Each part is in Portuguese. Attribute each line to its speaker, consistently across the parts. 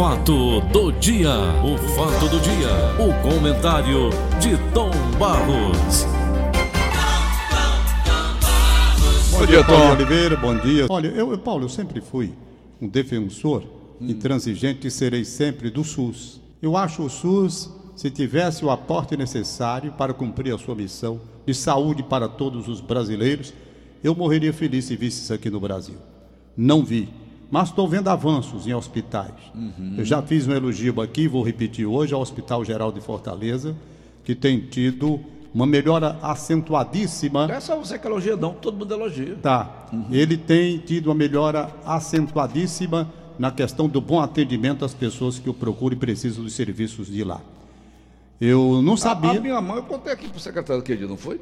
Speaker 1: fato do dia, o fato do dia, o comentário de Tom Barros.
Speaker 2: Bom dia, Tom Oliveira, bom dia. Olha, eu, Paulo, eu sempre fui um defensor intransigente e serei sempre do SUS. Eu acho o SUS, se tivesse o aporte necessário para cumprir a sua missão de saúde para todos os brasileiros, eu morreria feliz se visse isso aqui no Brasil. Não vi mas estou vendo avanços em hospitais. Uhum. Eu já fiz um elogio aqui, vou repetir hoje, ao Hospital Geral de Fortaleza, que tem tido uma melhora acentuadíssima.
Speaker 3: Não é só você que elogia, não, todo mundo elogia.
Speaker 2: Tá. Uhum. Ele tem tido uma melhora acentuadíssima na questão do bom atendimento às pessoas que o procuram e precisam dos serviços de lá. Eu não sabia. A,
Speaker 3: a minha mãe, eu contei aqui para o secretário que dia, não foi?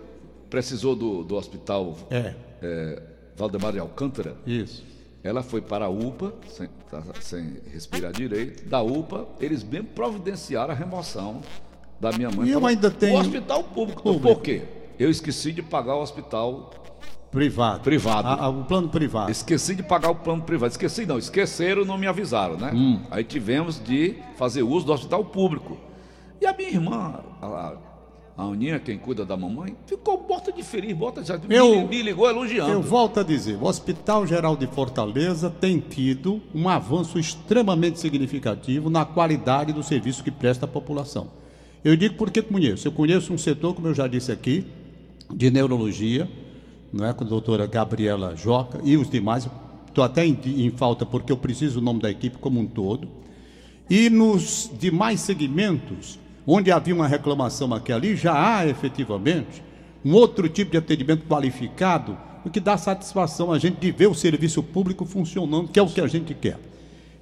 Speaker 3: Precisou do, do hospital
Speaker 2: é.
Speaker 3: É, Valdemar de Alcântara.
Speaker 2: Isso.
Speaker 3: Ela foi para a UPA, sem, tá, sem respirar direito. Da UPA, eles bem providenciaram a remoção da minha mãe.
Speaker 2: E eu ainda tenho.
Speaker 3: O hospital público. público. Por quê? Eu esqueci de pagar o hospital
Speaker 2: privado.
Speaker 3: Privado.
Speaker 2: A, a, o plano privado.
Speaker 3: Esqueci de pagar o plano privado. Esqueci, não, esqueceram, não me avisaram, né? Hum. Aí tivemos de fazer uso do hospital público. E a minha irmã, a, a Aninha, quem cuida da mamãe, ficou morta de feliz, morta de
Speaker 2: eu,
Speaker 3: me, me ligou elogiando.
Speaker 2: Eu volto a dizer, o Hospital Geral de Fortaleza tem tido um avanço extremamente significativo na qualidade do serviço que presta à população. Eu digo porque conheço. Eu conheço um setor, como eu já disse aqui, de neurologia, não é, com a doutora Gabriela Joca e os demais. Estou até em, em falta porque eu preciso o nome da equipe como um todo. E nos demais segmentos, onde havia uma reclamação aqui ali, já há efetivamente um outro tipo de atendimento qualificado, o que dá satisfação a gente de ver o serviço público funcionando, que é o que a gente quer.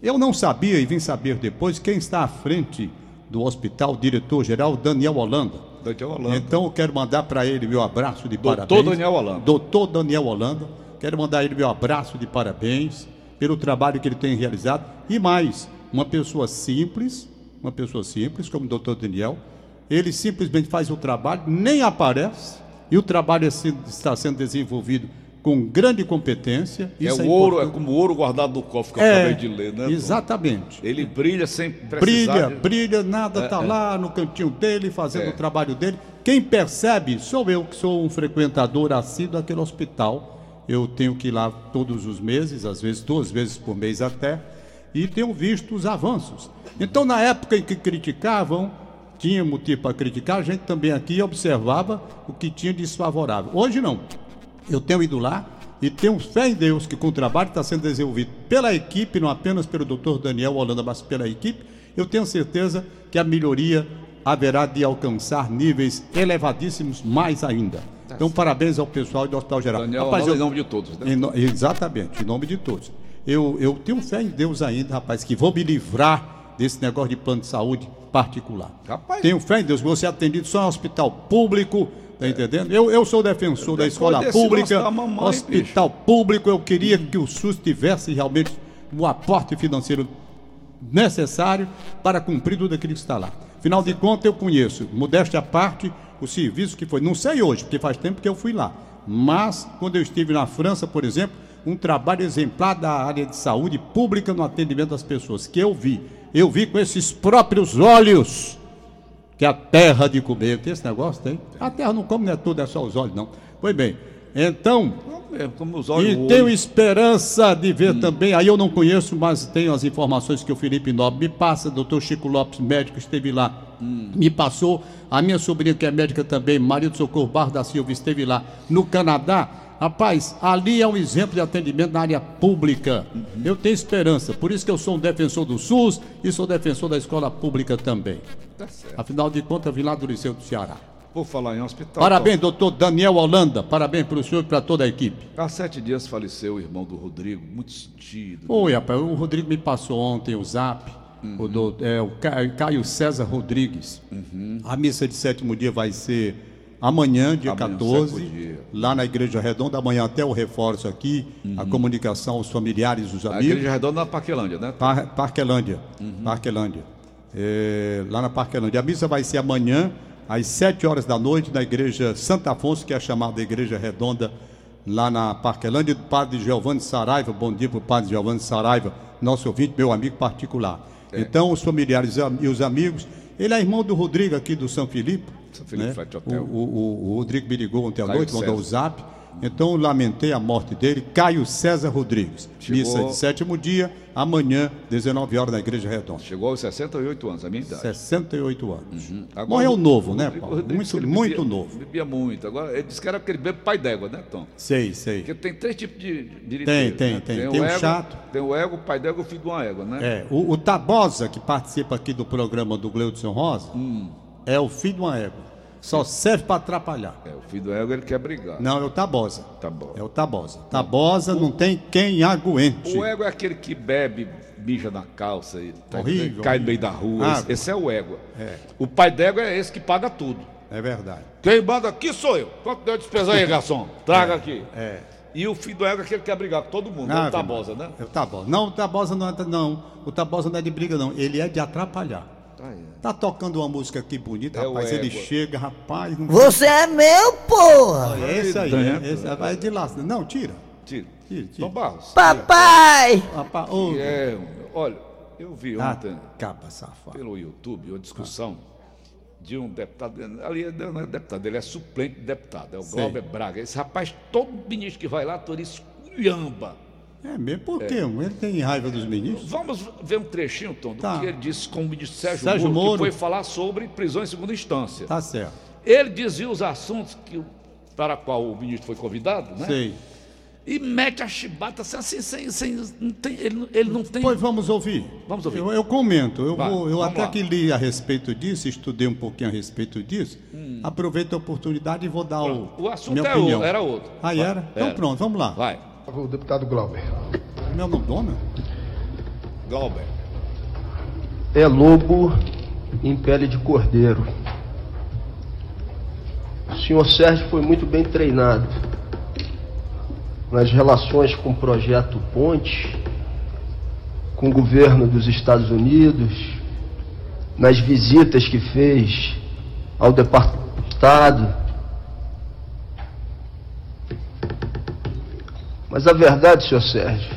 Speaker 2: Eu não sabia e vim saber depois quem está à frente do hospital, o diretor-geral Daniel Holanda.
Speaker 3: Daniel Holanda.
Speaker 2: Então eu quero mandar para ele meu abraço de
Speaker 3: Doutor
Speaker 2: parabéns.
Speaker 3: Doutor Daniel Holanda.
Speaker 2: Doutor Daniel Holanda. Quero mandar ele meu abraço de parabéns pelo trabalho que ele tem realizado. E mais, uma pessoa simples, uma pessoa simples, como o doutor Daniel, ele simplesmente faz o trabalho, nem aparece, e o trabalho é está sendo desenvolvido com grande competência.
Speaker 3: é o é ouro, é como ouro guardado no cofre que eu
Speaker 2: é,
Speaker 3: acabei de ler, né?
Speaker 2: Exatamente.
Speaker 3: Ele brilha sem precisar.
Speaker 2: Brilha, de... brilha, nada está é, é, lá no cantinho dele, fazendo é. o trabalho dele. Quem percebe sou eu, que sou um frequentador assíduo daquele hospital. Eu tenho que ir lá todos os meses, às vezes duas vezes por mês até, e tenho visto os avanços. Então, na época em que criticavam, tinha motivo para criticar, a gente também aqui observava o que tinha de desfavorável. Hoje não. Eu tenho ido lá e tenho fé em Deus que com o trabalho que está sendo desenvolvido pela equipe, não apenas pelo doutor Daniel Holanda, mas pela equipe, eu tenho certeza que a melhoria haverá de alcançar níveis elevadíssimos mais ainda. Tá então, parabéns ao pessoal do Hospital Geral.
Speaker 3: Daniel Rapaz, eu, em nome de todos. Né?
Speaker 2: Em, exatamente, em nome de todos. Eu, eu tenho fé em Deus ainda, rapaz, que vou me livrar desse negócio de plano de saúde particular.
Speaker 3: Rapaz.
Speaker 2: Tenho fé em Deus, você é atendido só em hospital público, tá entendendo? Eu, eu sou defensor da escola pública, mamãe, hospital bicho. público, eu queria que o SUS tivesse realmente o um aporte financeiro necessário para cumprir tudo aquilo que está lá. Afinal de contas, eu conheço, modéstia à parte, o serviço que foi, não sei hoje, porque faz tempo que eu fui lá, mas quando eu estive na França, por exemplo, um trabalho exemplar da área de saúde pública no atendimento das pessoas, que eu vi eu vi com esses próprios olhos que a terra de comer, tem esse negócio? Tem? A terra não come, não é tudo, é só os olhos, não. Pois bem, então, e tenho esperança de ver hum. também, aí eu não conheço, mas tenho as informações que o Felipe Nobre me passa, doutor Chico Lopes, médico, esteve lá, hum. me passou, a minha sobrinha que é médica também, Maria do Socorro Barro da Silva, esteve lá no Canadá, Rapaz, ali é um exemplo de atendimento na área pública. Uhum. Eu tenho esperança. Por isso que eu sou um defensor do SUS e sou defensor da escola pública também. Tá Afinal de contas, vim lá do Liceu do Ceará.
Speaker 3: Por falar em hospital.
Speaker 2: Parabéns, doutor Daniel Holanda. Parabéns para o senhor e para toda a equipe.
Speaker 3: Há sete dias faleceu o irmão do Rodrigo, muito sentido.
Speaker 2: Oi, né? rapaz, o Rodrigo me passou ontem o zap. Uhum. O, do, é, o Caio César Rodrigues. Uhum. A missa de sétimo dia vai ser amanhã, dia amanhã, 14, dia. lá na Igreja Redonda, amanhã até o reforço aqui, uhum. a comunicação aos familiares, os amigos. A
Speaker 3: Igreja Redonda na Parquelândia, né?
Speaker 2: Par Parquelândia, uhum. Parquelândia. É, lá na Parquelândia. A missa vai ser amanhã, às 7 horas da noite, na Igreja Santo Afonso, que é a chamada Igreja Redonda, lá na Parquelândia, do Padre Giovanni Saraiva. Bom dia para o Padre Giovanni Saraiva, nosso ouvinte, meu amigo particular. É. Então, os familiares e os amigos, ele é irmão do Rodrigo aqui do São Filipe. São Filipe né? Hotel. O, o, o, Rodrigo me ligou ontem à noite, mandou o zap. Então lamentei a morte dele, Caio César Rodrigues. Chegou... Missa de sétimo dia, amanhã, 19 horas, na Igreja Redonda.
Speaker 3: Chegou aos 68 anos, a minha idade.
Speaker 2: 68 anos. Uhum. Agora, Morreu novo, né, Paulo? Rodrigues, muito, muito
Speaker 3: bebia,
Speaker 2: novo.
Speaker 3: Bebia muito. Agora, ele disse que era porque ele bebe pai d'égua, né, Tom?
Speaker 2: Sei, sei.
Speaker 3: Porque tem três tipos de
Speaker 2: dirigir. Tem, tem, né? tem. Tem, tem o, ego, chato.
Speaker 3: Tem o ego, o pai d'égua e o filho de uma égua, né?
Speaker 2: É. O, o Tabosa, que participa aqui do programa do Gleudson Rosa, hum. é o filho de uma égua. Só serve para atrapalhar.
Speaker 3: É, o filho do Ego ele quer brigar.
Speaker 2: Não, é o Tabosa. Tabosa. É o Tabosa. Tabosa o, não tem quem aguente.
Speaker 3: O Ego é aquele que bebe, mija na calça, e tá, horrível, cai horrível. no meio da rua. Esse, esse, é o Ego. É. O pai do Ego é esse que paga tudo.
Speaker 2: É verdade.
Speaker 3: Quem manda aqui sou eu. Quanto deu despesa aí, garçom? Traga é, aqui. É. E o filho do Ego é aquele que quer brigar com todo mundo. Ah, é o Tabosa, né?
Speaker 2: É o Tabosa. Não, o Tabosa não é, não. O Tabosa não é de briga, não. Ele é de atrapalhar. Ah, é. Tá tocando uma música aqui bonita, é rapaz. Ele chega, rapaz.
Speaker 4: Não... Você é meu, porra!
Speaker 2: É esse aí, é, esse, vai de lá. Não, tira.
Speaker 3: Tira. Tira, tira. Tom Barros.
Speaker 4: Papai!
Speaker 3: Papai oh. é, olha, eu vi ah, ontem.
Speaker 2: Capa safado.
Speaker 3: Pelo YouTube, uma discussão de um deputado. Ali não é deputado, ele é suplente de deputado, é o Glauber Braga. Esse rapaz, todo ministro que vai lá, todo esculhamba
Speaker 2: é mesmo? Por quê? É. Ele tem raiva dos ministros?
Speaker 3: Vamos ver um trechinho, Tom, do tá. que ele disse com o ministro Sérgio, Sérgio Moro, Moro, que foi falar sobre prisão em segunda instância.
Speaker 2: Tá certo.
Speaker 3: Ele dizia os assuntos que, para qual o ministro foi convidado, né? Sei. E mete a chibata assim, assim sem, sem, não tem, ele, ele não tem.
Speaker 2: Pois vamos ouvir.
Speaker 3: Vamos ouvir.
Speaker 2: Eu, eu comento. Eu, Vai, vou, eu até lá. que li a respeito disso, estudei um pouquinho a respeito disso. Hum. Aproveito a oportunidade e vou dar o.
Speaker 3: O assunto minha é opinião. O, era outro.
Speaker 2: Ah, Vai. era? Então pronto, vamos lá.
Speaker 3: Vai.
Speaker 5: O deputado Glauber.
Speaker 2: Meu nome dona?
Speaker 3: Glauber.
Speaker 5: É lobo em pele de cordeiro. O senhor Sérgio foi muito bem treinado nas relações com o projeto Ponte, com o governo dos Estados Unidos, nas visitas que fez ao Departamento de Estado Mas a verdade, senhor Sérgio,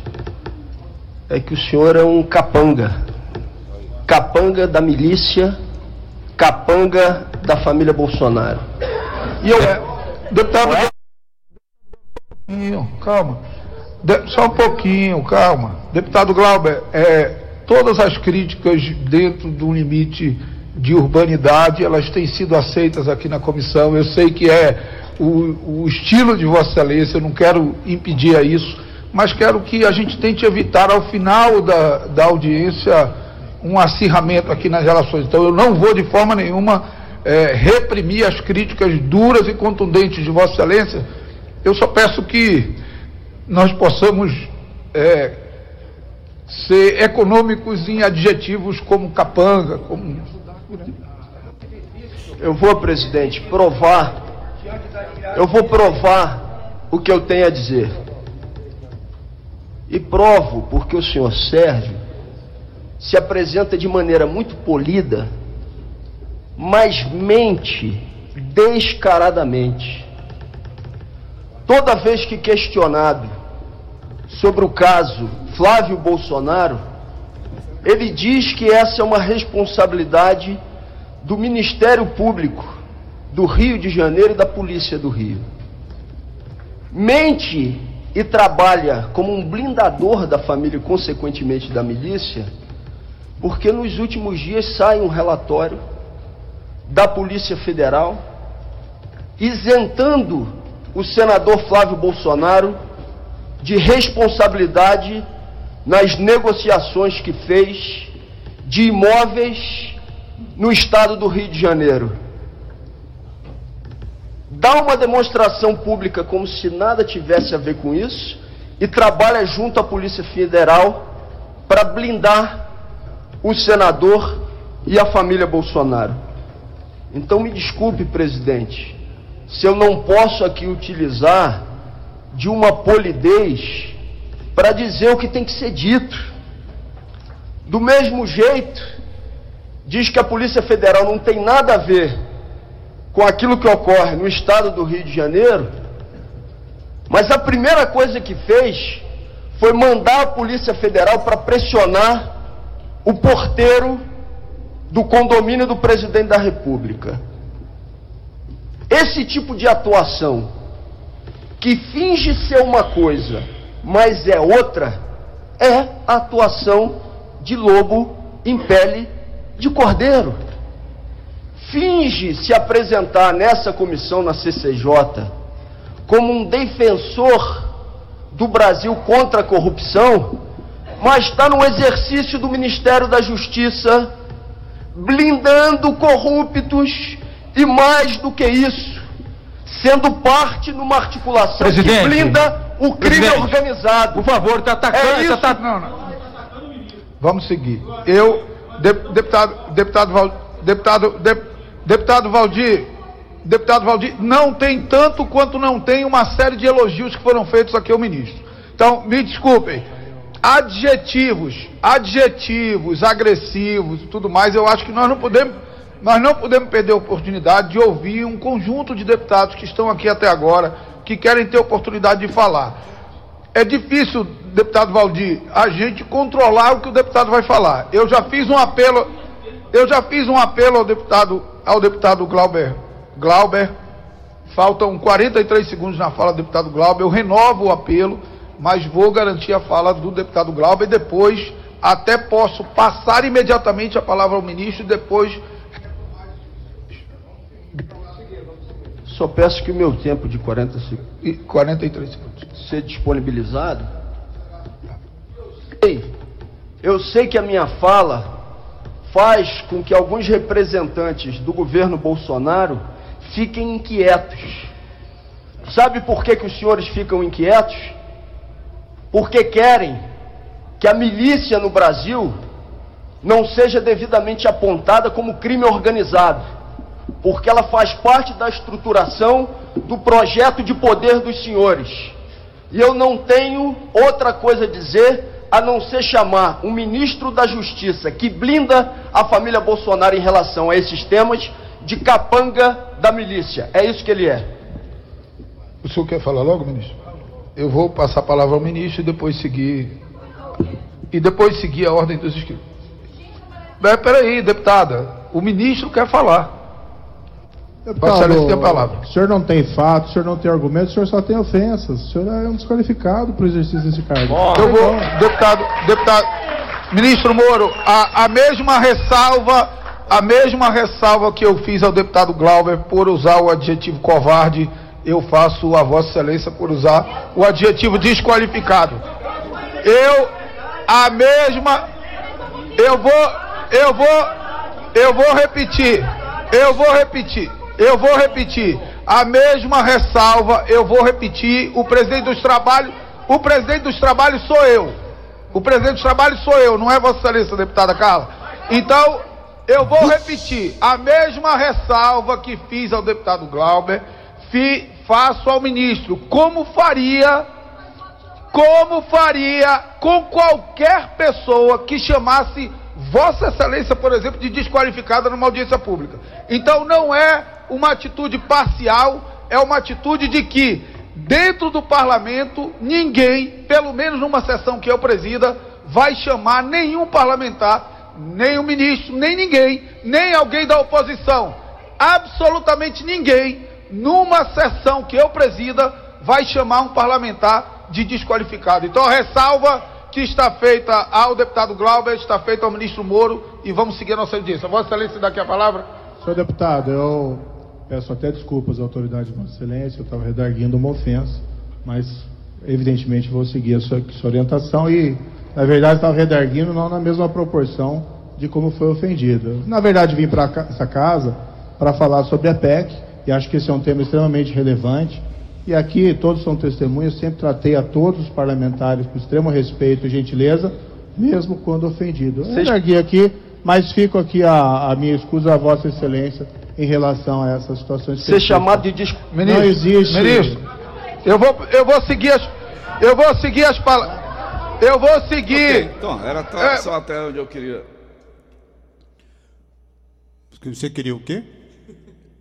Speaker 5: é que o senhor é um capanga. Capanga da milícia, capanga da família Bolsonaro. E eu. É, deputado.
Speaker 6: Calma. De, só um pouquinho, calma. Deputado Glauber, é, todas as críticas dentro do limite de urbanidade, elas têm sido aceitas aqui na comissão. Eu sei que é o, o estilo de Vossa Excelência, eu não quero impedir a isso, mas quero que a gente tente evitar ao final da, da audiência um acirramento aqui nas relações. Então eu não vou de forma nenhuma é, reprimir as críticas duras e contundentes de Vossa Excelência. Eu só peço que nós possamos é, ser econômicos em adjetivos como capanga, como.
Speaker 5: Eu vou, presidente, provar eu vou provar o que eu tenho a dizer. E provo porque o senhor Sérgio se apresenta de maneira muito polida, mas mente descaradamente. Toda vez que questionado sobre o caso Flávio Bolsonaro, ele diz que essa é uma responsabilidade do Ministério Público do Rio de Janeiro e da Polícia do Rio. Mente e trabalha como um blindador da família e, consequentemente, da milícia, porque nos últimos dias sai um relatório da Polícia Federal isentando o senador Flávio Bolsonaro de responsabilidade nas negociações que fez de imóveis no estado do Rio de Janeiro dá uma demonstração pública como se nada tivesse a ver com isso e trabalha junto à Polícia Federal para blindar o senador e a família Bolsonaro. Então me desculpe, presidente, se eu não posso aqui utilizar de uma polidez para dizer o que tem que ser dito. Do mesmo jeito, diz que a Polícia Federal não tem nada a ver com aquilo que ocorre no estado do Rio de Janeiro, mas a primeira coisa que fez foi mandar a Polícia Federal para pressionar o porteiro do condomínio do presidente da República. Esse tipo de atuação, que finge ser uma coisa, mas é outra, é a atuação de lobo em pele de cordeiro. Finge se apresentar nessa comissão na CCJ como um defensor do Brasil contra a corrupção, mas está no exercício do Ministério da Justiça blindando corruptos e mais do que isso, sendo parte numa articulação
Speaker 6: Presidente,
Speaker 5: que blinda o crime
Speaker 6: presidente,
Speaker 5: organizado.
Speaker 6: Por favor, está atacando.
Speaker 5: É isso.
Speaker 6: tá- não, não. Vamos seguir. Eu, de- deputado, deputado, Val- deputado, de- deputado Valdir, deputado Valdir, não tem tanto quanto não tem uma série de elogios que foram feitos aqui ao ministro. Então, me desculpem. Adjetivos, adjetivos, agressivos e tudo mais, eu acho que nós não podemos, nós não podemos perder a oportunidade de ouvir um conjunto de deputados que estão aqui até agora, que querem ter oportunidade de falar. É difícil, deputado Valdir, a gente controlar o que o deputado vai falar. Eu já fiz um apelo, eu já fiz um apelo ao deputado, ao deputado Glauber, Glauber. Faltam 43 segundos na fala do deputado Glauber. Eu renovo o apelo, mas vou garantir a fala do deputado Glauber e depois até posso passar imediatamente a palavra ao ministro e depois
Speaker 5: Só peço que o meu tempo de 40 segundos
Speaker 6: e 43 segundos.
Speaker 5: ser disponibilizado. Ei, Eu sei que a minha fala faz com que alguns representantes do governo Bolsonaro fiquem inquietos. Sabe por que, que os senhores ficam inquietos? Porque querem que a milícia no Brasil não seja devidamente apontada como crime organizado, porque ela faz parte da estruturação do projeto de poder dos senhores. E eu não tenho outra coisa a dizer a não ser chamar um ministro da Justiça que blinda a família Bolsonaro em relação a esses temas de capanga da milícia. É isso que ele é.
Speaker 6: O senhor quer falar logo, ministro? Eu vou passar a palavra ao ministro e depois seguir. E depois seguir a ordem dos inscritos. Peraí, deputada. O ministro quer falar. Vossa Excelência tem a palavra.
Speaker 7: O senhor não tem fato, o senhor não tem argumento, o senhor só tem ofensas. O senhor é um desqualificado para o exercício desse cargo.
Speaker 6: Eu vou, deputado, deputado, ministro Moro, a, a mesma ressalva, a mesma ressalva que eu fiz ao deputado Glauber por usar o adjetivo covarde, eu faço a Vossa Excelência por usar o adjetivo desqualificado. Eu, a mesma, eu vou, eu vou, eu vou repetir, eu vou repetir, eu vou repetir, a mesma ressalva, eu vou repetir, o presidente dos trabalhos, o presidente dos trabalhos sou eu. O presidente dos trabalhos sou eu, não é Vossa Excelência, deputada Carla. Então, eu vou repetir, a mesma ressalva que fiz ao deputado Glauber, fi, faço ao ministro, como faria como faria com qualquer pessoa que chamasse Vossa Excelência, por exemplo, de desqualificada numa audiência pública. Então não é uma atitude parcial, é uma atitude de que dentro do parlamento ninguém, pelo menos numa sessão que eu presida, vai chamar nenhum parlamentar, nem o ministro, nem ninguém, nem alguém da oposição, absolutamente ninguém, numa sessão que eu presida, vai chamar um parlamentar de desqualificado. Então, ressalva que está feita ao deputado Glauber, está feita ao ministro Moro e vamos seguir a nossa audiência. Vossa Excelência, dá aqui a palavra.
Speaker 7: Senhor deputado, eu peço até desculpas à autoridade de Vossa Excelência, eu estava redarguindo uma ofensa, mas evidentemente vou seguir a sua, sua orientação e, na verdade, estava redarguindo não na mesma proporção de como foi ofendido. Na verdade, vim para essa casa para falar sobre a PEC e acho que esse é um tema extremamente relevante. E aqui todos são testemunhas, sempre tratei a todos os parlamentares com extremo respeito e gentileza, mesmo quando ofendido. Eu redargui aqui, mas fico aqui a, a minha escusa a Vossa Excelência em relação a essas situações.
Speaker 5: Ser chamado de dis...
Speaker 6: Ministro,
Speaker 7: Não existe.
Speaker 6: Ministro, eu vou, eu vou seguir as, eu vou seguir as palavras. Eu vou seguir.
Speaker 3: Ok, Então, era só-
Speaker 6: É.
Speaker 3: só até onde eu queria.
Speaker 2: Você queria o quê?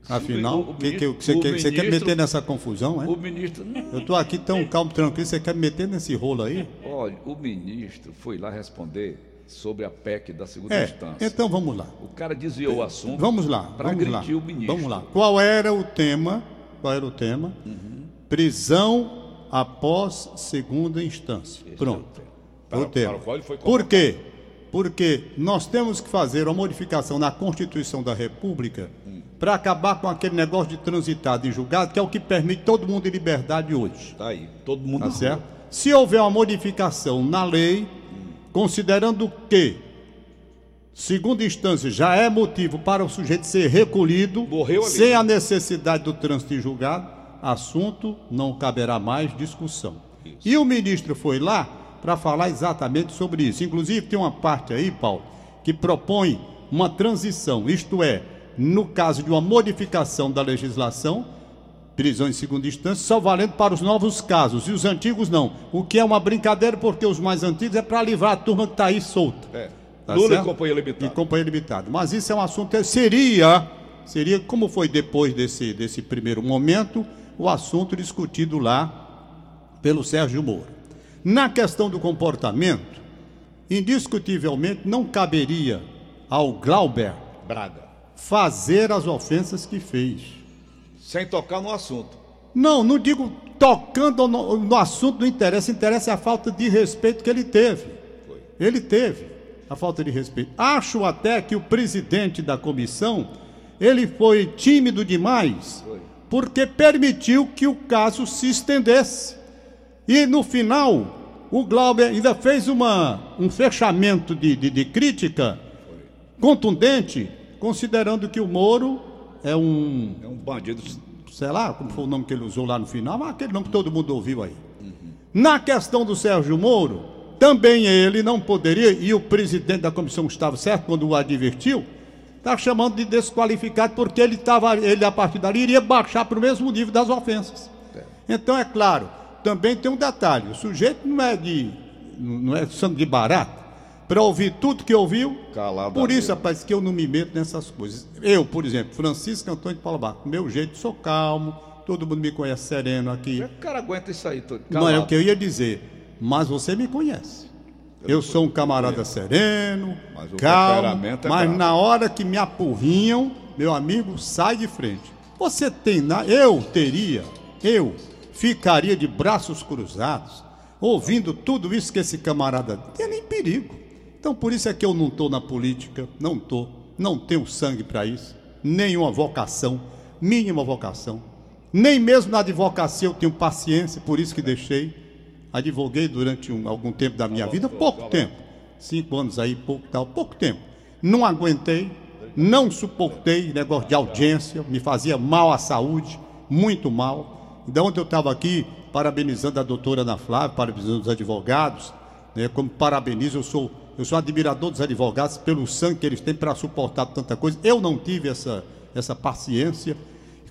Speaker 2: Afinal,
Speaker 3: O- o
Speaker 2: que, que,
Speaker 3: ministro-
Speaker 2: você,
Speaker 3: o
Speaker 2: quer, você quer
Speaker 3: ministro-
Speaker 2: meter nessa confusão, é?
Speaker 3: O ministro. Não,
Speaker 2: Eu tô aqui tão calmo, tranquilo, você quer me meter nesse rolo aí?
Speaker 3: olha, o ministro foi lá responder sobre a PEC da segunda
Speaker 2: É,
Speaker 3: instância.
Speaker 2: então vamos lá.
Speaker 3: O cara desviou o assunto.
Speaker 2: Vamos lá,
Speaker 3: Para
Speaker 2: vamos lá.
Speaker 3: agredir o ministro.
Speaker 2: Vamos lá. Qual era o tema? Qual era o tema? Prisão após segunda instância. Pronto.
Speaker 3: Para-
Speaker 2: o tema.
Speaker 3: para o qual ele foi
Speaker 2: Por quê? Porque nós temos que fazer uma modificação na Constituição da República para acabar com aquele negócio de transitado e julgado, que é o que permite todo mundo em liberdade hoje.
Speaker 3: Tá aí, todo mundo
Speaker 2: Tá certo?
Speaker 3: rua.
Speaker 2: Se houver uma modificação na lei, considerando que segunda instância já é motivo para o sujeito ser recolhido, sem a necessidade do trânsito em julgado, assunto não caberá mais discussão. E o ministro foi lá para falar exatamente sobre isso. Inclusive tem uma parte aí, Paulo, que propõe uma transição, isto é, no caso de uma modificação da legislação, prisão em segunda instância, só valendo para os novos casos, e os antigos não. O que é uma brincadeira, porque os mais antigos é para livrar a turma que está aí solta.
Speaker 3: É.
Speaker 2: Tá
Speaker 3: Lula
Speaker 2: certo?
Speaker 3: e companhia limitada.
Speaker 2: E companhia limitada. Mas isso é um assunto. Seria, seria como foi depois desse, desse primeiro momento, o assunto discutido lá pelo Sérgio Moro. Na questão do comportamento, indiscutivelmente não caberia ao Glauber
Speaker 3: Braga.
Speaker 2: fazer as ofensas que fez.
Speaker 3: Sem tocar no assunto.
Speaker 2: Não, não digo tocando no, no assunto, não interessa. Interessa a falta de respeito que ele teve. Ele teve a falta de respeito. Acho até que o presidente da comissão, ele foi tímido demais, porque permitiu que o caso se estendesse. E no final, o Glauber ainda fez uma, um fechamento de, de, de crítica contundente, considerando que o Moro é um
Speaker 3: É um bandido.
Speaker 2: sei lá, como foi o nome que ele usou lá no final, mas aquele nome que todo mundo ouviu aí. Na questão do Sérgio Moro, também ele não poderia, e o presidente da comissão estava certo quando o advertiu, está chamando de desqualificado porque ele estava, ele a partir dali iria baixar para o mesmo nível das ofensas. Então é claro, também tem um detalhe, o sujeito não é de não é sangue de barato para ouvir tudo que ouviu.
Speaker 3: Calado
Speaker 2: Por isso, rapaz, que eu não me meto nessas coisas. Eu, por exemplo, Francisco Antônio de Paulo Barco, meu jeito, sou calmo, todo mundo me conhece sereno aqui.
Speaker 3: O cara aguenta isso aí. Todo,
Speaker 2: Não é o que eu ia dizer, mas você me conhece. Eu sou um camarada sereno,
Speaker 3: Mas
Speaker 2: calmo,
Speaker 3: é
Speaker 2: mas
Speaker 3: bravo.
Speaker 2: na hora que me apurrinham, meu amigo, sai de frente. Você tem, na... eu teria, eu ficaria de braços cruzados, ouvindo tudo isso que esse camarada tem nem perigo. Então por isso é que eu não estou na política, não estou, não tenho sangue para isso, nenhuma vocação, mínima vocação. Nem mesmo na advocacia eu tenho paciência, por isso que deixei. Advoguei durante um- algum tempo da minha vida, pouco tempo. Cinco anos aí, pouco tal, pouco tempo. Não aguentei, não suportei negócio de audiência, me fazia mal à saúde, muito mal. Então, ontem eu estava aqui parabenizando a doutora Ana Flávia, parabenizando os advogados, né, como parabenizo, eu sou, eu sou admirador dos advogados pelo sangue que eles têm para suportar tanta coisa. Eu não tive essa, essa paciência.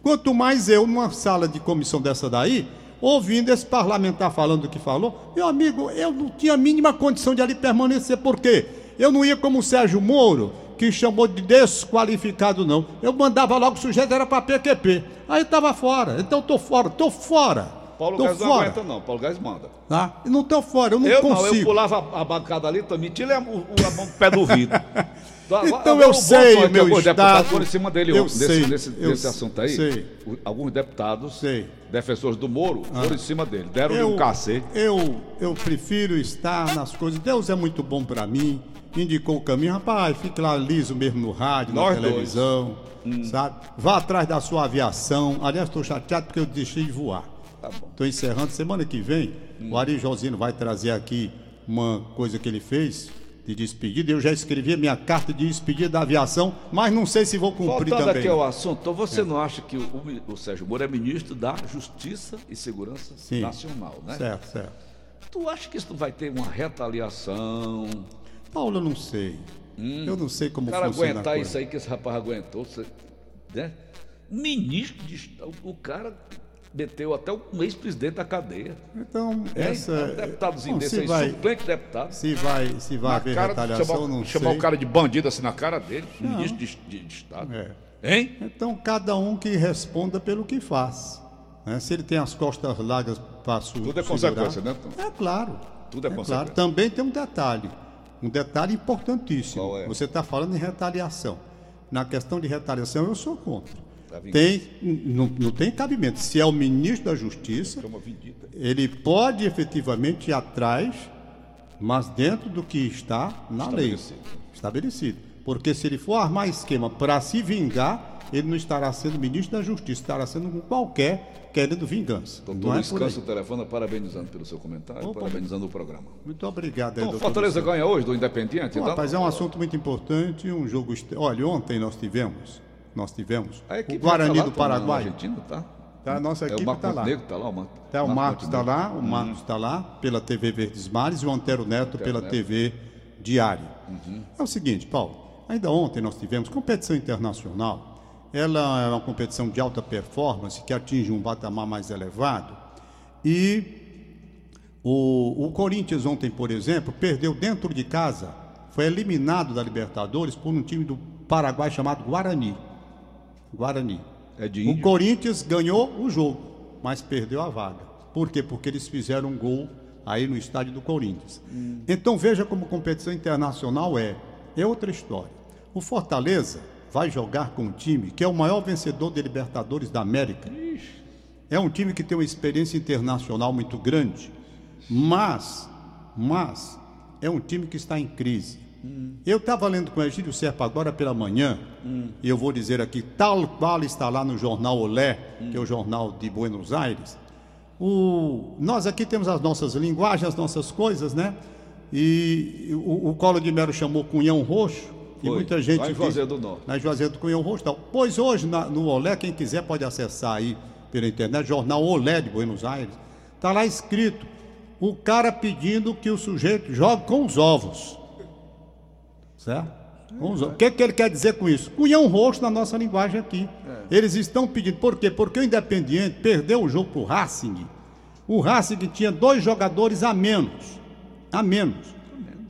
Speaker 2: Quanto mais eu, numa sala de comissão dessa daí, ouvindo esse parlamentar falando o que falou, meu amigo, eu não tinha a mínima condição de ali permanecer, por quê? Eu não ia como o Sérgio Moro, que chamou de desqualificado, não. Eu mandava logo o sujeito, era para PQP. Aí estava fora. Então tô fora, tô fora.
Speaker 3: Paulo Gás não aguenta, não. Paulo Gás manda.
Speaker 2: Eu não tô fora, eu não
Speaker 3: eu
Speaker 2: consigo.
Speaker 3: não, eu pulava a, bancada ali, também tira a, mão do pé do vidro.
Speaker 2: Então eu sei meu
Speaker 3: alguns
Speaker 2: estado,
Speaker 3: deputados foram em cima dele
Speaker 2: eu sei,
Speaker 3: nesse, nesse,
Speaker 2: eu
Speaker 3: assunto aí.
Speaker 2: sei.
Speaker 3: Alguns deputados,
Speaker 2: Sei.
Speaker 3: defensores do Moro, foram em cima dele. Deram-lhe
Speaker 2: Eu,
Speaker 3: um cacete.
Speaker 2: eu, eu prefiro estar nas coisas. Deus é muito bom para mim. Indicou o caminho, rapaz, fique lá liso mesmo no rádio,
Speaker 3: Nós
Speaker 2: na televisão, sabe? Vá atrás da sua aviação. Aliás, estou chateado porque eu deixei de voar.
Speaker 3: Tá.
Speaker 2: Estou encerrando. Semana que vem, o Ari Josino vai trazer aqui uma coisa que ele fez de despedida. Eu já escrevi a minha carta de despedida da aviação, mas não sei se vou cumprir
Speaker 3: Voltando
Speaker 2: também.
Speaker 3: aqui ao assunto, então você não acha que o, o- Sérgio Moro é ministro da Justiça e Segurança
Speaker 2: Sim.
Speaker 3: Nacional, né?
Speaker 2: Certo, certo.
Speaker 3: Tu acha que isso vai ter uma retaliação?
Speaker 2: Paulo, eu não sei. Eu não sei como
Speaker 3: O cara
Speaker 2: funciona
Speaker 3: aguentar isso aí que esse rapaz aguentou, você- né? Ministro de Estado, o cara meteu até um ex-presidente da cadeia.
Speaker 2: Então,
Speaker 3: Hein?
Speaker 2: essa.
Speaker 3: um deputadozinho
Speaker 2: Bom,
Speaker 3: desse
Speaker 2: se
Speaker 3: aí,
Speaker 2: vai,
Speaker 3: suplente deputado.
Speaker 2: se vai, se vai haver
Speaker 3: cara,
Speaker 2: retaliação,
Speaker 3: chamar,
Speaker 2: não
Speaker 3: chamar
Speaker 2: sei.
Speaker 3: o cara de bandido assim na cara dele, ministro de, de- de Estado.
Speaker 2: É.
Speaker 3: Hein?
Speaker 2: Então, cada um que responda pelo que faz. né? Se ele tem as costas largas para su
Speaker 3: Tudo é
Speaker 2: segurar-
Speaker 3: consequência, né, Tom?
Speaker 2: É claro.
Speaker 3: Tudo é
Speaker 2: claro.
Speaker 3: consequência.
Speaker 2: Também tem um detalhe. Um detalhe importantíssimo.
Speaker 3: É?
Speaker 2: Você está falando em retaliação. Na questão de retaliação, eu sou contra.
Speaker 3: Vingança.
Speaker 2: Tem, não, não tem cabimento. Se é o ministro da Justiça,
Speaker 3: vendida.
Speaker 2: ele pode efetivamente ir atrás, mas dentro do que está na lei
Speaker 3: Estabelecido.
Speaker 2: estabelecido. Porque se ele for armar esquema para se vingar, ele não estará sendo ministro da Justiça, estará sendo qualquer querendo vingança.
Speaker 3: Doutor
Speaker 2: é
Speaker 3: Luiz
Speaker 2: aí.
Speaker 3: Câncio telefona parabenizando pelo seu comentário,
Speaker 2: Opa.
Speaker 3: parabenizando o programa.
Speaker 2: Muito obrigado.
Speaker 3: Então, Fortaleza ganha hoje do Independiente?
Speaker 2: Bom,
Speaker 3: Então,
Speaker 2: rapaz, é um assunto muito importante, um jogo. Olha, ontem nós tivemos, nós tivemos o Guarani
Speaker 3: tá
Speaker 2: do
Speaker 3: lá, na
Speaker 2: Paraguai.
Speaker 3: Argentina, tá?
Speaker 2: Tá, a nossa
Speaker 3: é
Speaker 2: equipe está lá.
Speaker 3: Montenegro, tá lá. O, Mar...
Speaker 2: Tá, o Marcos está lá, o Marcos está lá pela TV Verdes Mares e o Antero Neto pela
Speaker 3: Neto.
Speaker 2: TV Diário.
Speaker 3: Uhum.
Speaker 2: É o seguinte, Paulo, ainda ontem nós tivemos competição internacional. Ela é uma competição de alta performance que atinge um patamar mais elevado. E o, o Corinthians ontem, por exemplo, perdeu dentro de casa, foi eliminado da Libertadores por um time do Paraguai chamado Guarani. Guarani.
Speaker 3: É de
Speaker 2: O. Corinthians ganhou o jogo, mas perdeu a vaga. Por quê? Porque eles fizeram um gol aí no estádio do Corinthians. Então veja como competição internacional é. É outra história. O Fortaleza vai jogar com um time que é o maior vencedor de Libertadores da América. É um time que tem uma experiência internacional muito grande, mas, mas é um time que está em crise. Eu estava lendo com o Egílio Serpa agora pela manhã, e eu vou dizer aqui, tal qual está lá no jornal Olé, que é o jornal de Buenos Aires. O, nós aqui temos as nossas linguagens, as nossas coisas, né? E o, o Colo de Melo chamou Cunhão Roxo, e
Speaker 3: Foi,
Speaker 2: muita gente. diz-
Speaker 3: Juazeiro do Norte.
Speaker 2: na Juazeiro do Cunhão e Tal. Pois hoje, na- no Olé, quem quiser pode acessar aí pela internet, jornal Olé de Buenos Aires, está lá escrito o cara pedindo que o sujeito jogue com os ovos. Certo? O que, que ele quer dizer com isso? Cunhão roxo na nossa linguagem aqui. Eles estão pedindo. Por quê? Porque o Independiente perdeu o jogo para o Racing. O Racing tinha dois jogadores a menos. A menos.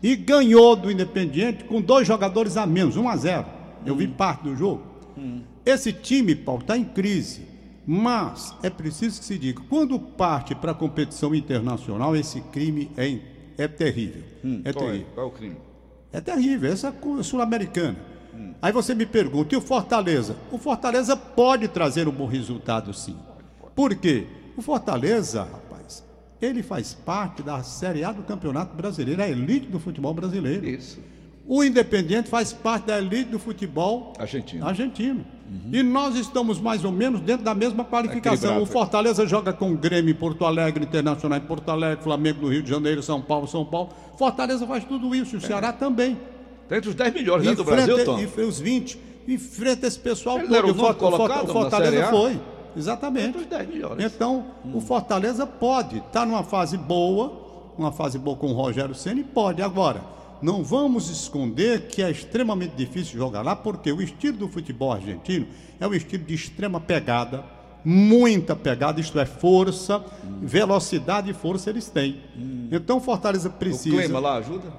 Speaker 2: E ganhou do Independiente com dois jogadores a menos, 1 a 0. Eu vi parte do jogo. Esse time, Paulo, está em crise. Mas é preciso que se diga, quando parte para a competição internacional, esse crime é, é terrível. é
Speaker 3: Qual é?
Speaker 2: terrível.
Speaker 3: Qual é o crime?
Speaker 2: É terrível, essa é sul-americana. Aí você me pergunta, e o Fortaleza? O Fortaleza pode trazer um bom resultado, sim. Por quê? O Fortaleza, ele faz parte da Série A do Campeonato Brasileiro, a elite do futebol brasileiro.
Speaker 3: Isso.
Speaker 2: O Independiente faz parte da elite do futebol
Speaker 3: Argentino.
Speaker 2: argentino. E nós estamos mais ou menos dentro da mesma qualificação. O Fortaleza joga com o Grêmio em Porto Alegre, Internacional em Porto Alegre, Flamengo no Rio de Janeiro, São Paulo, São Paulo. Fortaleza faz tudo isso, o Ceará também.
Speaker 3: Tá entre os 10 melhores né, do Brasil, Tom?
Speaker 2: e os 20. Enfrenta esse pessoal
Speaker 3: Ele não era o
Speaker 2: o o Fortaleza foi. Exatamente.
Speaker 3: Entre os 10 melhores.
Speaker 2: Então, o Fortaleza pode, está numa fase boa, uma fase boa com o Rogério Ceni pode. Agora, não vamos esconder que é extremamente difícil jogar lá, porque o estilo do futebol argentino é um estilo de extrema pegada, muita pegada, isto é, força, velocidade e força eles têm. Então, o Fortaleza
Speaker 3: o
Speaker 2: precisa.
Speaker 3: clima lá ajuda?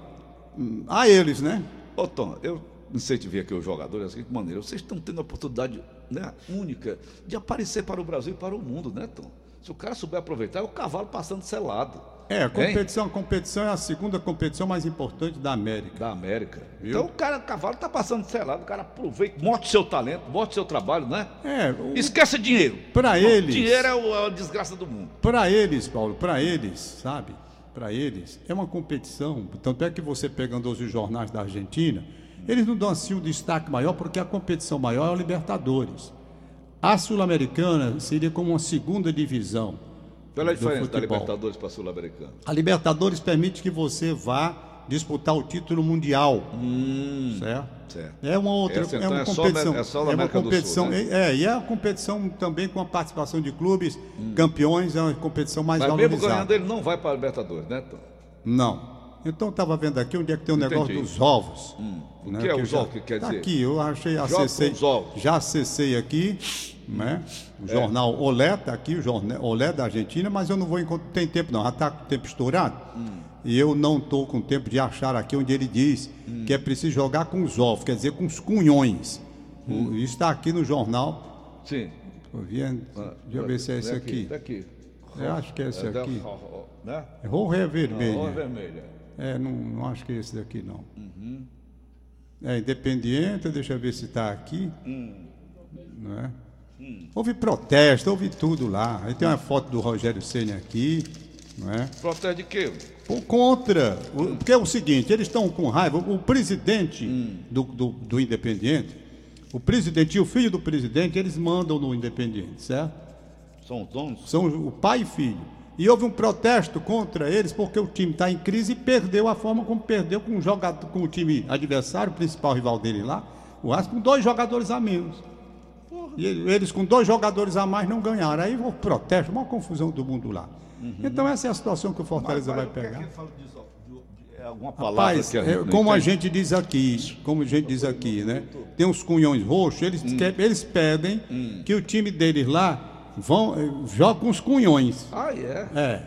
Speaker 2: A eles, né?
Speaker 3: Ô, Tom, eu incentivei aqui os jogadores da seguinte maneira. Vocês estão tendo a oportunidade né, única de aparecer para o Brasil e para o mundo, né, Tom? Se o cara souber aproveitar, é o cavalo passando selado.
Speaker 2: É, a competição, competição é a segunda competição mais importante da América.
Speaker 3: Da América.
Speaker 2: Viu?
Speaker 3: Então o cara, o cavalo tá passando selado, o cara aproveita, mostra o seu talento, mostra o seu trabalho, né?
Speaker 2: É, o-
Speaker 3: Esquece dinheiro. Não,
Speaker 2: eles-
Speaker 3: Dinheiro é, é a desgraça do mundo.
Speaker 2: Para eles, Paulo, para eles, sabe? Para eles, é uma competição. Tanto é que você pegando hoje os jornais da Argentina, eles não dão assim o destaque maior, porque a competição maior é o Libertadores. A Sul-Americana seria como uma segunda divisão.
Speaker 3: Qual é a diferença da
Speaker 2: futebol.
Speaker 3: Libertadores para a Sul-Americana?
Speaker 2: A Libertadores permite que você vá disputar o título mundial. certo?
Speaker 3: certo.
Speaker 2: É uma outra,
Speaker 3: Essa,
Speaker 2: é
Speaker 3: então,
Speaker 2: uma
Speaker 3: é só
Speaker 2: competição.
Speaker 3: na- é só na
Speaker 2: uma
Speaker 3: do Sul,
Speaker 2: competição,
Speaker 3: né?
Speaker 2: é, e é a competição também com a participação de clubes, campeões, é uma competição mais
Speaker 3: Mas mesmo
Speaker 2: valorizada.
Speaker 3: ganhando, ele não vai para a Libertadores, né, Tom?
Speaker 2: Não. Então estava vendo aqui onde é que tem o negócio dos ovos.
Speaker 3: O
Speaker 2: né,
Speaker 3: que é
Speaker 2: eu
Speaker 3: os ovos que quer
Speaker 2: tá
Speaker 3: dizer?
Speaker 2: Aqui, eu achei, acessei, já acessei aqui, né? O
Speaker 3: É.
Speaker 2: jornal Olé, tá aqui, o jornal Olé da Argentina, mas eu não vou encontrar, tem tempo não, já está com o tempo estourado.
Speaker 3: Hum.
Speaker 2: E eu não estou com tempo de achar aqui onde ele diz
Speaker 3: Hum.
Speaker 2: que é preciso jogar com os ovos, quer dizer, com os cunhões. O- Isso está aqui no jornal.
Speaker 3: Sim.
Speaker 2: Vendo. Deixa eu ver se é esse aqui.
Speaker 3: Daqui.
Speaker 2: Eu acho que é esse
Speaker 3: É
Speaker 2: aqui.
Speaker 3: Né?
Speaker 2: Rorré
Speaker 3: Não,
Speaker 2: vermelha.
Speaker 3: vermelha.
Speaker 2: É, não, não acho que é esse daqui, não.
Speaker 3: Uhum.
Speaker 2: É independiente, deixa eu ver se está aqui.
Speaker 3: Hum.
Speaker 2: Não é? Houve protesto, houve tudo lá. Aí tem uma foto do Rogério Senna aqui, não é?
Speaker 3: Protege de quê?
Speaker 2: Por contra. o- Porque é o seguinte, eles estão com raiva. O presidente
Speaker 3: Hum.
Speaker 2: do, do, do Independiente, o presidente e o filho do presidente, eles mandam no Independiente, certo?
Speaker 3: São os donos?
Speaker 2: São o pai e filho. E houve um protesto contra eles porque o time está em crise e perdeu a forma como perdeu com o, jogador, com o time adversário, o principal rival dele lá, o Vasco, com dois jogadores a menos. E eles com dois jogadores a mais não ganharam. Aí houve protesto, uma confusão do mundo lá. Então essa é a situação que o Fortaleza vai pegar.
Speaker 3: É alguma palavra
Speaker 2: Rapaz,
Speaker 3: que a
Speaker 2: é,
Speaker 3: gente
Speaker 2: como a
Speaker 3: entende?
Speaker 2: gente diz aqui, como a gente diz aqui, né? Tem uns cunhões roxos, eles,
Speaker 3: Hum.
Speaker 2: quer- eles pedem que o time deles lá vão, eh, joga com os cunhões.
Speaker 3: Ah, é?
Speaker 2: É.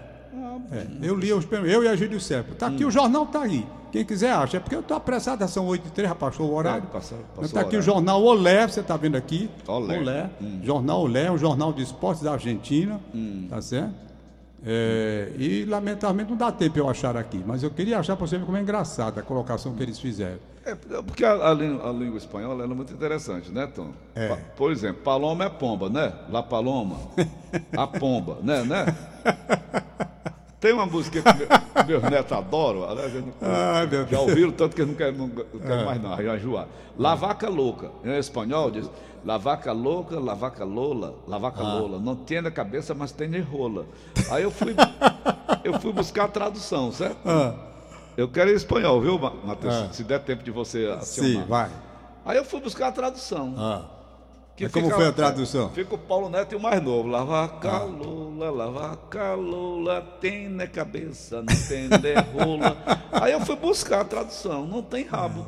Speaker 2: É, Eu li, os- eu e a Gílio Serpa. Tá
Speaker 3: Hum.
Speaker 2: aqui, o jornal tá aí. Quem quiser acha. É porque eu tô apressado, são 8 e 3, já passou o horário.
Speaker 3: É, passou- passou
Speaker 2: tá
Speaker 3: o
Speaker 2: aqui o jornal Olé, você tá vendo aqui.
Speaker 3: Olé. Hum.
Speaker 2: Jornal Olé, um jornal de esportes da Argentina.
Speaker 3: Hum.
Speaker 2: Tá certo? É, e lamentavelmente não dá tempo eu achar aqui, mas eu queria achar para você ver como é engraçada a colocação que eles fizeram.
Speaker 3: É, porque a, a língua, a língua espanhola é muito interessante, né, Tom?
Speaker 2: É.
Speaker 3: Pa- por exemplo, paloma é pomba, né? La paloma. A pomba, né? né? Tem uma música que meu- meus netos adoram, aliás, não-
Speaker 2: meu
Speaker 3: já ouviram tanto que eles não querem, não, querem mais não, já enjoar. La vaca louca, em espanhol diz, la vaca louca, la vaca lola, la vaca lola, não tem na cabeça, mas tem de rola. Aí eu fui, eu fui buscar a tradução, certo? Eu quero em espanhol, viu, Ma- Matheus?
Speaker 2: Ah.
Speaker 3: Se der tempo de você acionar.
Speaker 2: Sim, vai.
Speaker 3: Aí eu fui buscar a tradução.
Speaker 2: Ah.
Speaker 3: Que
Speaker 2: Mas como foi a tradução?
Speaker 3: Fica o Paulo Neto e o mais novo. Lava calula, lava calula, tem na cabeça, não tem de rola. Aí eu fui buscar a tradução. Não tem rabo.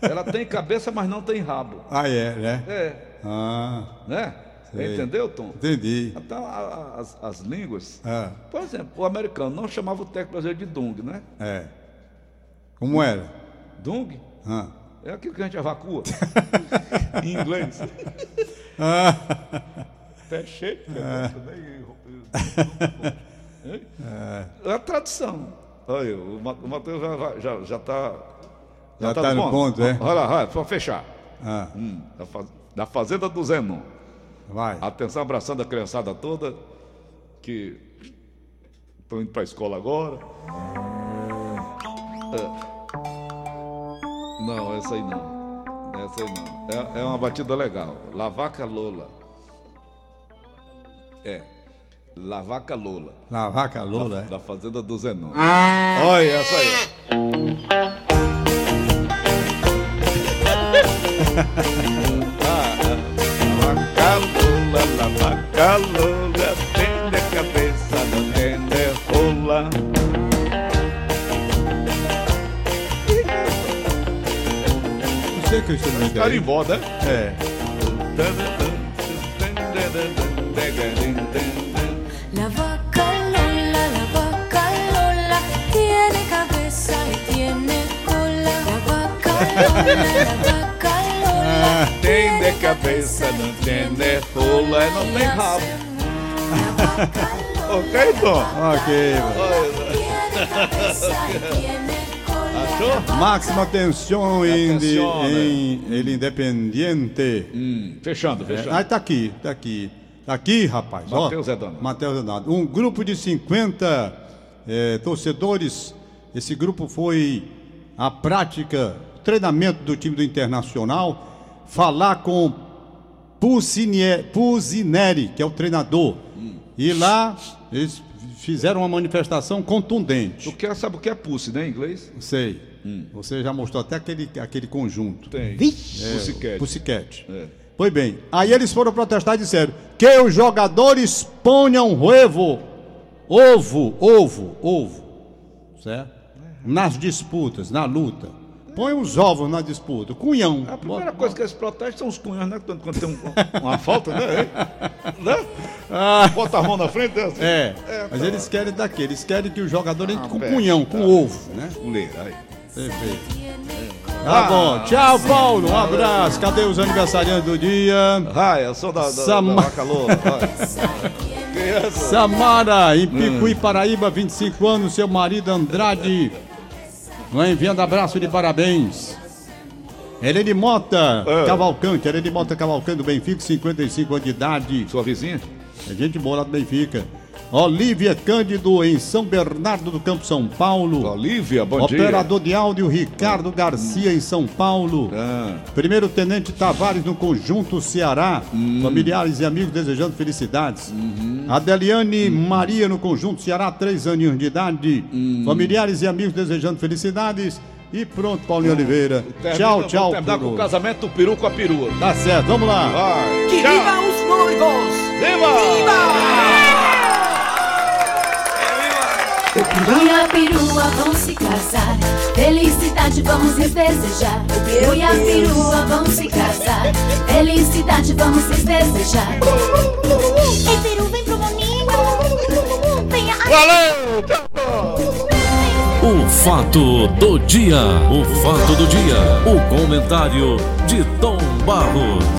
Speaker 3: Ela tem cabeça, mas não tem rabo.
Speaker 2: Ah, é, né?
Speaker 3: É,
Speaker 2: Ah,
Speaker 3: né?
Speaker 2: Sei.
Speaker 3: Entendeu, Tom?
Speaker 2: entendi.
Speaker 3: Então, as, as línguas.
Speaker 2: Ah,
Speaker 3: Por exemplo, o americano não chamava o técnico brasileiro de Dung, né?
Speaker 2: é. Como era?
Speaker 3: Dung
Speaker 2: Ah.
Speaker 3: É aquilo que a gente evacua. em inglês. Pé cheio. É a tradução. Olha, o Ma- o Matheus já, vai- já, já tá.
Speaker 2: Já tá no ponto, é?
Speaker 3: Olha lá, olha, para fechar.
Speaker 2: ah,
Speaker 3: Hum, da, faz- da Fazenda do Zenon.
Speaker 2: vai.
Speaker 3: Atenção, abraçando a criançada toda que estão indo para a escola agora. É. Não, essa aí não. Essa aí não. É, é uma batida legal. Lavaca Lola. É. Lavaca Lola.
Speaker 2: La vaca Lola, é?
Speaker 3: Da Fazenda do Zenon. Olha essa aí. Lavaca Lola, lavaca Lola, tem de cabeça, não tem de
Speaker 2: sei que instrumento é.
Speaker 3: Carimbó, né?
Speaker 2: É.
Speaker 8: La vaca Lola, la vaca Lola, tiene cabeza y tiene cola. La vaca Lola, la vaca Lola,
Speaker 3: Tem de cabeça, não tem de rola, não tem rabo. Ok, Tom?
Speaker 2: Ok, mano. Máxima atenção em,
Speaker 3: Atenção,
Speaker 2: em El Independiente.
Speaker 3: Hum, fechando,
Speaker 2: É,
Speaker 3: fechando.
Speaker 2: aí tá aqui, tá aqui. Tá aqui, rapaz.
Speaker 3: Matheus Edano.
Speaker 2: Matheus Edano. Um grupo de 50 eh, torcedores. Esse grupo foi a prática, treinamento do time do Internacional, falar com Pusineri, que é o treinador. E lá eles fizeram uma manifestação contundente.
Speaker 3: Tu quer, sabe o que é pussy, né, em inglês?
Speaker 2: Sei. Você já mostrou até aquele, aquele conjunto.
Speaker 3: Tem.
Speaker 2: É,
Speaker 3: Pussycat.
Speaker 2: Pussycat.
Speaker 3: É.
Speaker 2: Pois bem, aí eles foram protestar e disseram que os jogadores ponham ovo, ovo, ovo, ovo, certo? Nas disputas, na luta. Põe os ovos na disputa, cunhão.
Speaker 3: A primeira coisa que eles protestam são os cunhões, né? Quando, quando tem um- uma falta, né? né? Bota a mão na frente. né? Assim.
Speaker 2: É,
Speaker 3: É,
Speaker 2: mas
Speaker 3: tá.
Speaker 2: eles querem daquele, eles querem que o jogador entre
Speaker 3: Ah,
Speaker 2: com
Speaker 3: pera,
Speaker 2: cunhão,
Speaker 3: tá.
Speaker 2: com ovo, né?
Speaker 3: Fuleira, aí.
Speaker 2: Tá bom. Tchau, Paulo. Um abraço. Cadê os aniversariantes do dia?
Speaker 3: Ah, eu sou da, da,
Speaker 2: Sama-
Speaker 3: da.
Speaker 2: Samara, em Picuí, Paraíba, 25 anos, seu marido Andrade. Vai enviando abraço de parabéns. Helene Mota,
Speaker 3: É.
Speaker 2: Cavalcante, Helene Mota Cavalcante do Benfica, 55 anos de idade.
Speaker 3: Sua vizinha?
Speaker 2: É gente boa lá do Benfica. Olívia Cândido, em São Bernardo do Campo, São Paulo.
Speaker 3: Olívia, bom dia.
Speaker 2: Operador de áudio Ricardo Garcia, em São Paulo.
Speaker 3: Ah,
Speaker 2: Primeiro Tenente Tavares no Conjunto Ceará.
Speaker 3: Hum.
Speaker 2: Familiares e amigos desejando felicidades.
Speaker 3: Uhum.
Speaker 2: Adeliane Maria no Conjunto Ceará, três aninhos de idade.
Speaker 3: Hum.
Speaker 2: Familiares e amigos desejando felicidades. E pronto, Paulinho Oliveira.
Speaker 3: termina-
Speaker 2: tchau, tchau.
Speaker 3: terminar com o casamento do peru com a perua.
Speaker 2: Tá certo, vamos lá.
Speaker 3: Vai.
Speaker 4: Que
Speaker 3: Tchau.
Speaker 4: viva os noivos!
Speaker 8: O peru e a perua vão se casar. Felicidade vamos lhes desejar. O peru e a perua vão se casar. Felicidade vamos lhes desejar.
Speaker 9: Ei, peru, vem pro Moninho. Venha aqui.
Speaker 3: Valeu! Tchau.
Speaker 1: O fato do dia. O fato do dia. O comentário de Tom Barros.